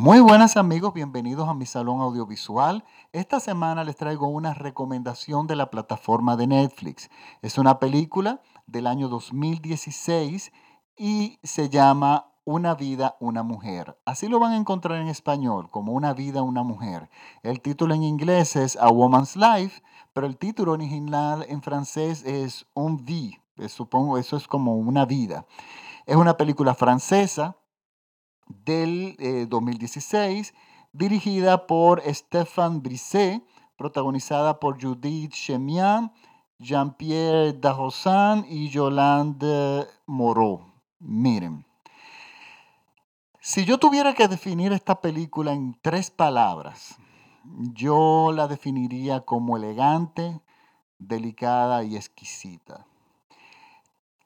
Muy buenas amigos, bienvenidos a mi salón audiovisual. Esta semana les traigo una recomendación de la plataforma de Netflix. Es una película del año 2016 y se llama Una vida, una mujer. Así lo van a encontrar en español, como Una vida, una mujer. El título en inglés es A Woman's Life, pero el título original en francés es Un vie. Supongo eso es como una vida. Es una película francesa del 2016, eh, dirigida por Stéphane Brisset, protagonizada por Judith Chemian, Jean-Pierre Darrosan y Yolande Moreau. Miren, si yo tuviera que definir esta película en tres palabras, yo la definiría como elegante, delicada y exquisita.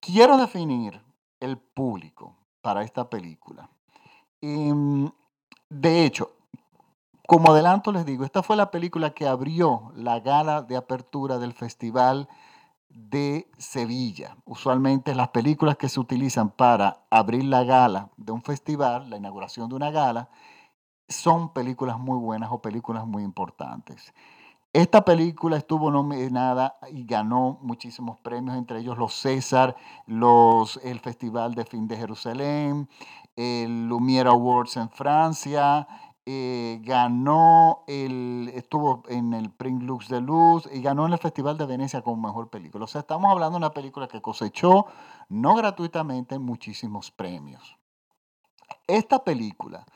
Quiero definir el público para esta película. Em, de hecho, como adelanto les digo, esta fue la película que abrió la gala de apertura del Festival de Sevilla. Usualmente las películas que se utilizan para abrir la gala de un festival, la inauguración de una gala, son películas muy buenas o películas muy importantes. Esta película estuvo nominada y ganó muchísimos premios, entre ellos los César, los, el Festival de Fin de Jerusalén, el Lumière Awards en Francia, eh, ganó estuvo en el Print Lux de Luz y ganó en el Festival de Venecia como mejor película. O sea, estamos hablando de una película que cosechó no gratuitamente muchísimos premios. Esta película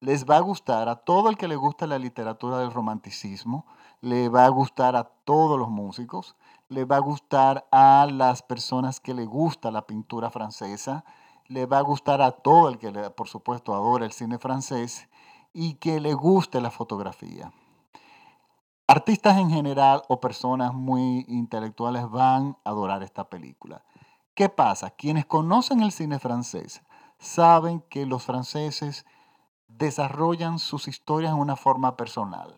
les va a gustar a todo el que le gusta la literatura del romanticismo, le va a gustar a todos los músicos, le va a gustar a las personas que le gusta la pintura francesa, le va a gustar a todo el que, por supuesto, adora el cine francés y que le guste la fotografía. Artistas en general o personas muy intelectuales van a adorar esta película. ¿Qué pasa? Quienes conocen el cine francés saben que los franceses desarrollan sus historias en una forma personal.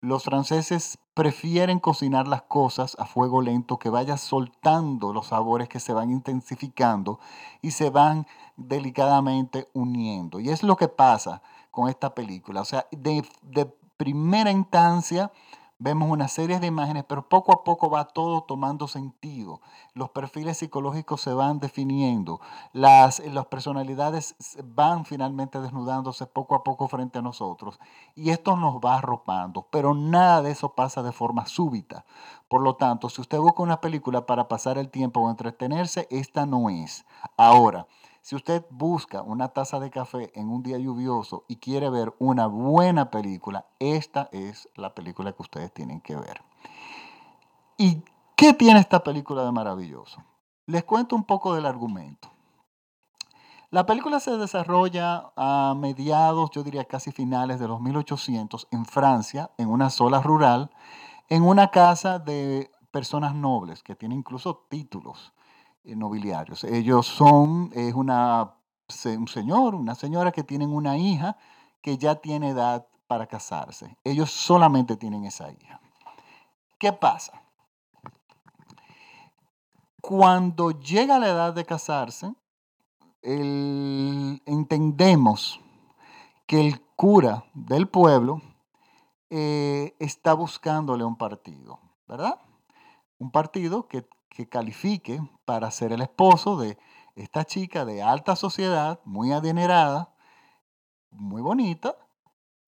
Los franceses prefieren cocinar las cosas a fuego lento, que vaya soltando los sabores que se van intensificando y se van delicadamente uniendo. Y es lo que pasa con esta película. O sea, de, de primera instancia Vemos una serie de imágenes, pero poco a poco va todo tomando sentido. Los perfiles psicológicos se van definiendo, las, las personalidades van finalmente desnudándose poco a poco frente a nosotros. Y esto nos va arropando, pero nada de eso pasa de forma súbita. Por lo tanto, si usted busca una película para pasar el tiempo o entretenerse, esta no es. Ahora, si usted busca una taza de café en un día lluvioso y quiere ver una buena película, esta es la película que ustedes tienen que ver. ¿Y qué tiene esta película de maravilloso? Les cuento un poco del argumento. La película se desarrolla a mediados, yo diría casi finales de los 1800 en Francia, en una sola rural, en una casa de personas nobles que tiene incluso títulos. Eh, nobiliarios. Ellos son, es una, un señor, una señora que tienen una hija que ya tiene edad para casarse. Ellos solamente tienen esa hija. ¿Qué pasa? Cuando llega la edad de casarse, entendemos que el cura del pueblo eh, está buscándole un partido, ¿verdad? Un partido que que califique para ser el esposo de esta chica de alta sociedad, muy adinerada, muy bonita,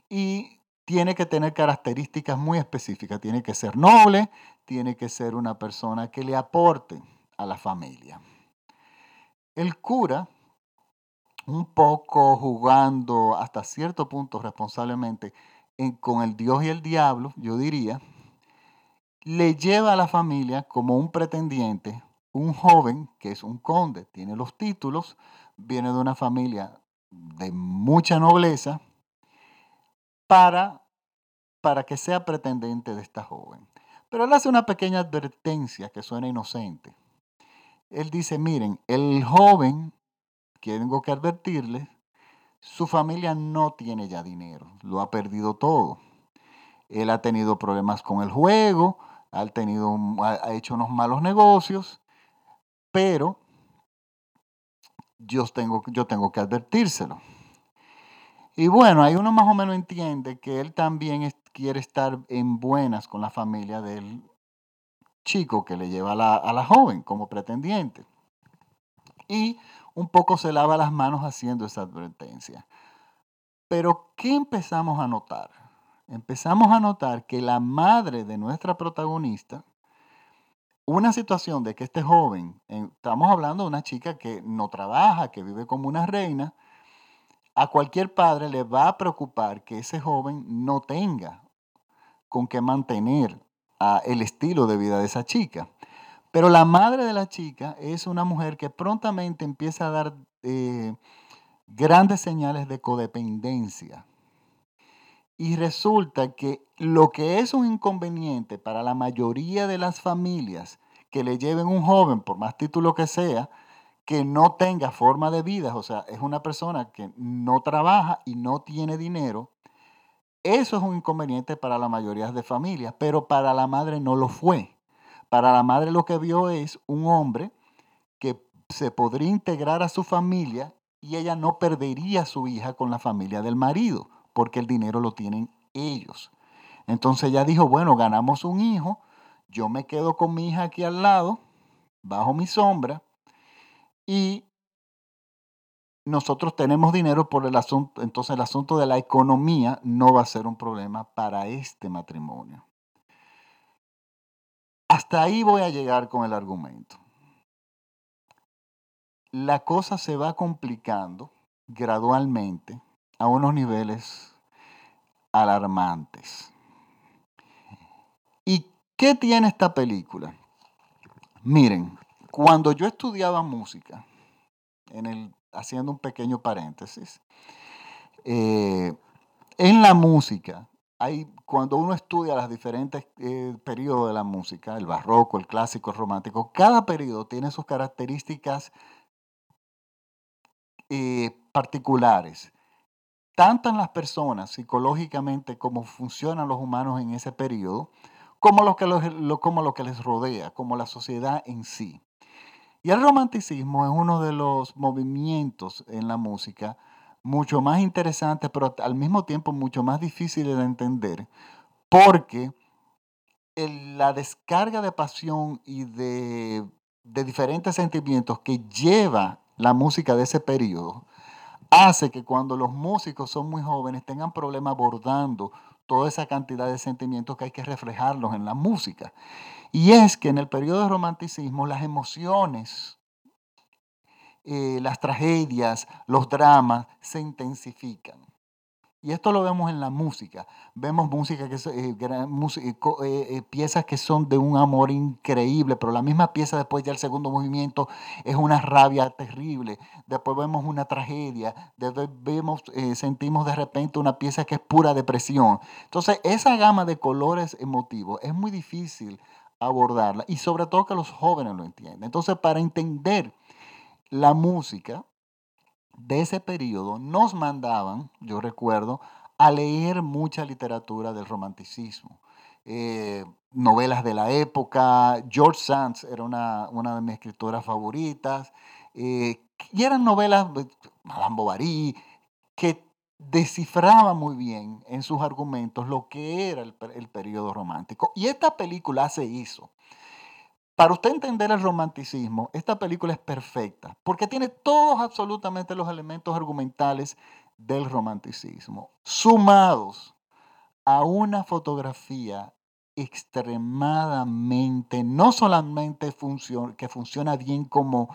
y tiene que tener características muy específicas. Tiene que ser noble, tiene que ser una persona que le aporte a la familia. El cura, un poco jugando hasta cierto punto responsablemente con el Dios y el diablo, yo diría, le lleva a la familia como un pretendiente, un joven que es un conde, tiene los títulos, viene de una familia de mucha nobleza, para, para que sea pretendiente de esta joven. Pero él hace una pequeña advertencia que suena inocente. Él dice, miren, el joven, tengo que advertirle, su familia no tiene ya dinero, lo ha perdido todo. Él ha tenido problemas con el juego, ha, hecho unos malos negocios, pero yo tengo, yo tengo que advertírselo. Y bueno, ahí uno más o menos entiende que él también quiere estar en buenas con la familia del chico que le lleva a la, a la joven como pretendiente. Y un poco se lava las manos haciendo esa advertencia. Pero, ¿qué empezamos a notar? Empezamos a notar que la madre de nuestra protagonista, una situación de que este joven, estamos hablando de una chica que no trabaja, que vive como una reina, a cualquier padre le va a preocupar que ese joven no tenga con qué mantener el estilo de vida de esa chica. Pero la madre de la chica es una mujer que prontamente empieza a dar eh, grandes señales de codependencia. Y resulta que lo que es un inconveniente para la mayoría de las familias que le lleven un joven, por más título que sea, que no tenga forma de vida, o sea, es una persona que no trabaja y no tiene dinero, eso es un inconveniente para la mayoría de familias, pero para la madre no lo fue. Para la madre lo que vio es un hombre que se podría integrar a su familia y ella no perdería a su hija con la familia del marido, porque el dinero lo tienen ellos. Entonces ella dijo, bueno, ganamos un hijo, yo me quedo con mi hija aquí al lado, bajo mi sombra, y nosotros tenemos dinero por el asunto, entonces el asunto de la economía no va a ser un problema para este matrimonio. Hasta ahí voy a llegar con el argumento. La cosa se va complicando gradualmente a unos niveles alarmantes. ¿Y qué tiene esta película? Miren, cuando yo estudiaba música, en el haciendo un pequeño paréntesis, eh, en la música, hay, cuando uno estudia los diferentes eh, periodos de la música, el barroco, el clásico, el romántico, cada periodo tiene sus características eh, particulares, tanto en las personas psicológicamente como funcionan los humanos en ese periodo, como lo que, como lo que les rodea, como la sociedad en sí. Y el romanticismo es uno de los movimientos en la música mucho más interesantes, pero al mismo tiempo mucho más difíciles de entender, porque la descarga de pasión y de, de diferentes sentimientos que lleva la música de ese periodo hace que cuando los músicos son muy jóvenes tengan problemas abordando toda esa cantidad de sentimientos que hay que reflejarlos en la música. Y es que en el periodo de romanticismo las emociones, eh, las tragedias, los dramas se intensifican. Y esto lo vemos en la música. Vemos música que eh, eh, eh, piezas que son de un amor increíble, pero la misma pieza después ya el segundo movimiento es una rabia terrible. Después vemos una tragedia. Después vemos, sentimos de repente una pieza que es pura depresión. Entonces, esa gama de colores emotivos es muy difícil abordarla y sobre todo que los jóvenes lo entiendan. Entonces, para entender la música, de ese periodo nos mandaban, yo recuerdo, a leer mucha literatura del romanticismo. Eh, novelas de la época, George Sands era una, de mis escritoras favoritas, eh, y eran novelas, Madame Bovary, que descifraban muy bien en sus argumentos lo que era el, el periodo romántico. Y esta película se hizo. Para usted entender el romanticismo, esta película es perfecta porque tiene todos absolutamente los elementos argumentales del romanticismo, sumados a una fotografía extremadamente, no solamente que funciona bien como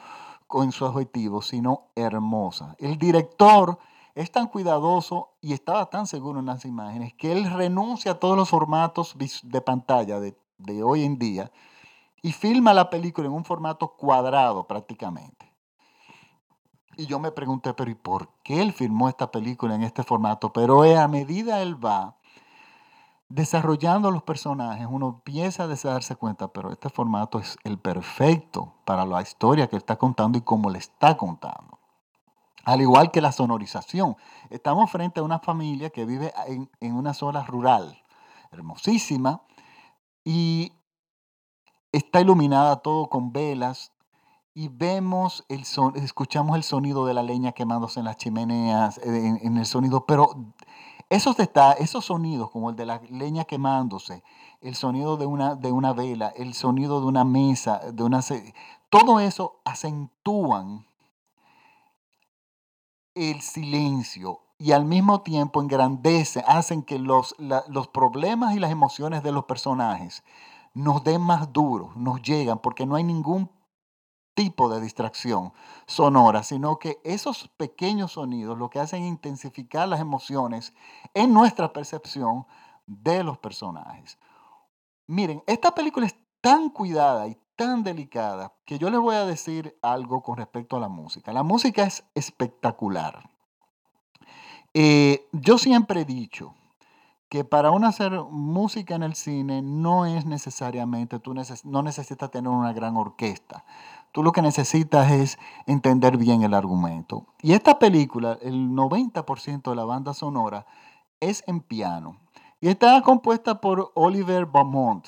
con su objetivo, sino hermosa. El director es tan cuidadoso y estaba tan seguro en las imágenes que él renuncia a todos los formatos de pantalla de hoy en día y filma la película en un formato cuadrado prácticamente. Y yo me pregunté, pero ¿y por qué él filmó esta película en este formato? Pero a medida él va desarrollando los personajes, uno empieza a darse cuenta, pero este formato es el perfecto para la historia que está contando y cómo le está contando. Al igual que la sonorización. Estamos frente a una familia que vive en, en una zona rural, hermosísima, y está iluminada todo con velas y vemos, el son, escuchamos el sonido de la leña quemándose en las chimeneas, en, en el sonido, pero esos, esos sonidos, como el de la leña quemándose, el sonido de una, de una vela, el sonido de una mesa, de una, todo eso acentúan el silencio y al mismo tiempo engrandece, hacen que los, los problemas y las emociones de los personajes nos den más duros, nos llegan, porque no hay ningún tipo de distracción sonora, sino que esos pequeños sonidos lo que hacen es intensificar las emociones en nuestra percepción de los personajes. Miren, esta película es tan cuidada y tan delicada que yo les voy a decir algo con respecto a la música. La música es espectacular. Eh, yo siempre he dicho que para uno hacer música en el cine no es necesariamente, tú no necesitas tener una gran orquesta. Tú lo que necesitas es entender bien el argumento. Y esta película, el 90% de la banda sonora es en piano. Y está compuesta por Oliver Beaumont.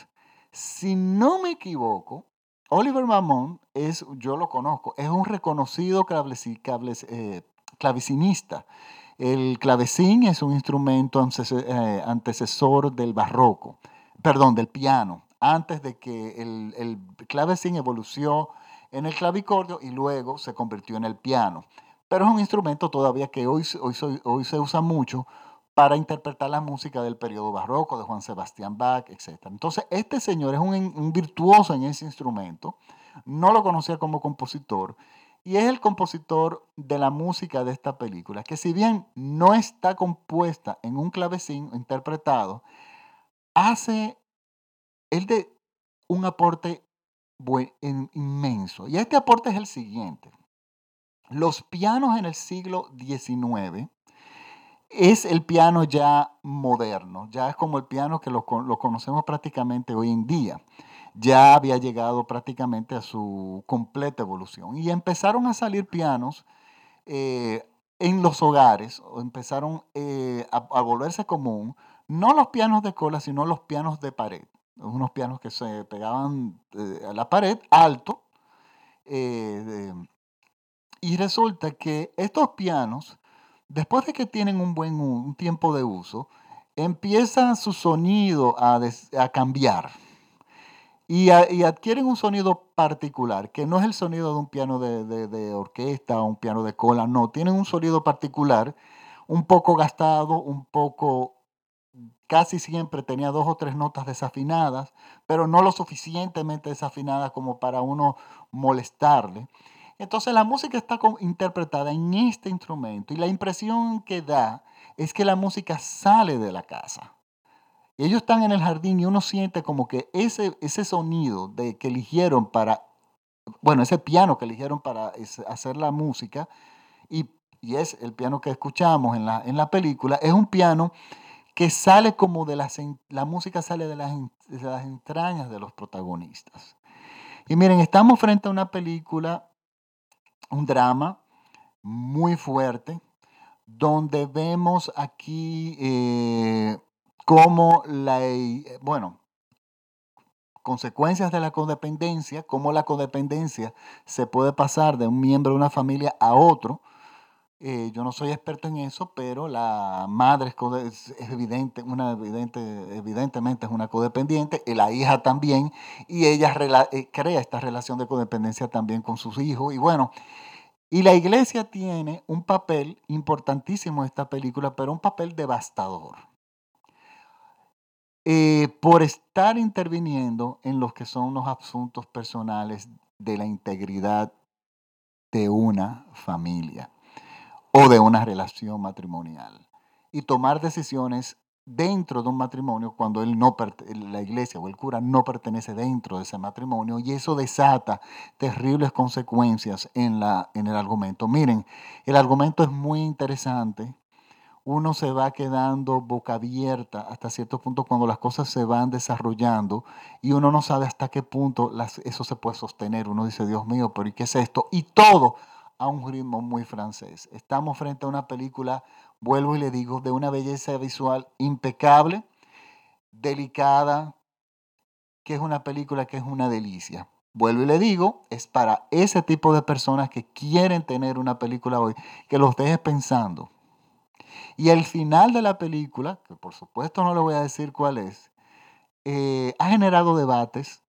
Si no me equivoco, Oliver Beaumont es, yo lo conozco, es un reconocido eh, clavecinista. El clavecín es un instrumento eh, antecesor del barroco, perdón, del piano, antes de que el, clavecín evolucionó en el clavicordio y luego se convirtió en el piano. Pero es un instrumento todavía que hoy, hoy, hoy se usa mucho para interpretar la música del periodo barroco, de Juan Sebastián Bach, etc. Entonces, este señor es un, virtuoso en ese instrumento, no lo conocía como compositor, y es el compositor de la música de esta película, que si bien no está compuesta en un clavecín interpretado, hace el de un aporte inmenso. Y este aporte es el siguiente. Los pianos en el siglo XIX es el piano ya moderno, ya es como el piano que lo, conocemos prácticamente hoy en día. Ya había llegado prácticamente a su completa evolución. Y empezaron a salir pianos eh, en los hogares, empezaron eh, a, volverse común, no los pianos de cola, sino los pianos de pared. Unos pianos que se pegaban eh, a la pared alto. y resulta que estos pianos después de que tienen un buen un tiempo de uso, empieza su sonido a, cambiar y, adquieren un sonido particular, que no es el sonido de un piano de, orquesta o un piano de cola, no, tienen un sonido particular, un poco gastado, un poco, casi siempre tenía dos o tres notas desafinadas, pero no lo suficientemente desafinadas como para uno molestarle. Entonces la música está interpretada en este instrumento y la impresión que da es que la música sale de la casa. Ellos están en el jardín y uno siente como que ese, ese sonido de, que eligieron para, bueno, ese piano que eligieron para hacer la música, y, es el piano que escuchamos en la, en la película, es un piano que sale como de las, la música sale de las, de las entrañas de los protagonistas. Y miren, estamos frente a una película un drama muy fuerte, donde vemos aquí eh, cómo la, eh, bueno, consecuencias de la codependencia, cómo la codependencia se puede pasar de un miembro de una familia a otro. Eh, yo no soy experto en eso, pero la madre es, evidente, una evidente, evidentemente es una codependiente, y la hija también, y ella crea esta relación de codependencia también con sus hijos. Y bueno, y la iglesia tiene un papel importantísimo en esta película, pero un papel devastador. Eh, por estar interviniendo en los que son los asuntos personales de la integridad de una familia o de una relación matrimonial y tomar decisiones dentro de un matrimonio cuando él no la iglesia o el cura no pertenece dentro de ese matrimonio y eso desata terribles consecuencias en, la, en el argumento. Miren, el argumento es muy interesante. Uno se va quedando boca abierta hasta cierto punto cuando las cosas se van desarrollando y uno no sabe hasta qué punto eso se puede sostener. Uno dice, Dios mío, pero ¿y qué es esto? Y todo a un ritmo muy francés. Estamos frente a una película vuelvo y le digo, de una belleza visual impecable, delicada, que es una película que es una delicia. vuelvo y le digo, es para ese tipo de personas que quieren tener una película hoy, que los deje pensando. Y el final de la película, que por supuesto no le voy a decir cuál es, eh, ha generado debates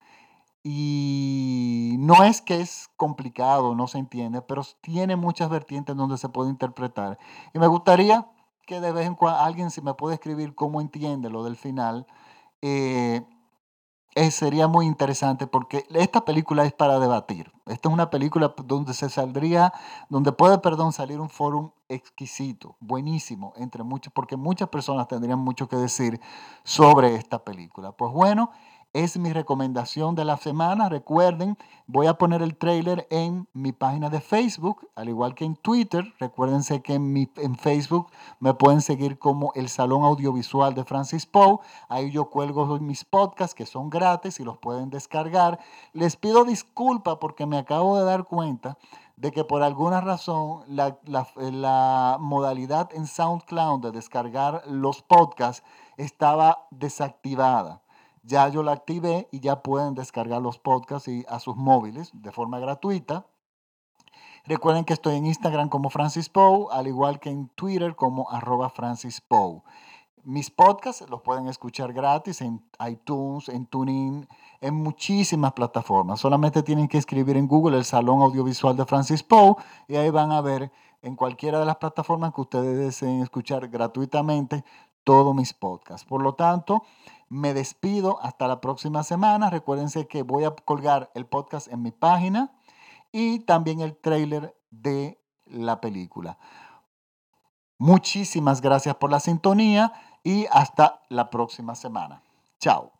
y no es que es complicado, no se entiende, pero tiene muchas vertientes donde se puede interpretar. Y me gustaría que de vez en cuando alguien si me puede escribir cómo entiende lo del final. Eh, eh, sería muy interesante porque esta película es para debatir. Esta es una película donde se saldría, donde puede, perdón, salir un foro exquisito, buenísimo, entre muchos, porque muchas personas tendrían mucho que decir sobre esta película. Pues bueno, es mi recomendación de la semana. Recuerden, voy a poner el trailer en mi página de Facebook, al igual que en Twitter. Recuérdense que en, Facebook me pueden seguir como el Salón Audiovisual de Francis Poe. Ahí yo cuelgo mis podcasts que son gratis y los pueden descargar. Les pido disculpa porque me acabo de dar cuenta de que por alguna razón la, modalidad en SoundCloud de descargar los podcasts estaba desactivada ya yo la activé y ya pueden descargar los podcasts a sus móviles de forma gratuita. Recuerden que estoy en Instagram como Francis Poe, al igual que en Twitter como arroba Francis Poe. Mis podcasts los pueden escuchar gratis en iTunes, en TuneIn, en muchísimas plataformas. Solamente tienen que escribir en Google el Salón Audiovisual de Francis Poe y ahí van a ver en cualquiera de las plataformas que ustedes deseen escuchar gratuitamente todos mis podcasts. Por lo tanto, me despido hasta la próxima semana. Recuérdense que voy a colgar el podcast en mi página y también el trailer de la película. Muchísimas gracias por la sintonía y hasta la próxima semana. Chao.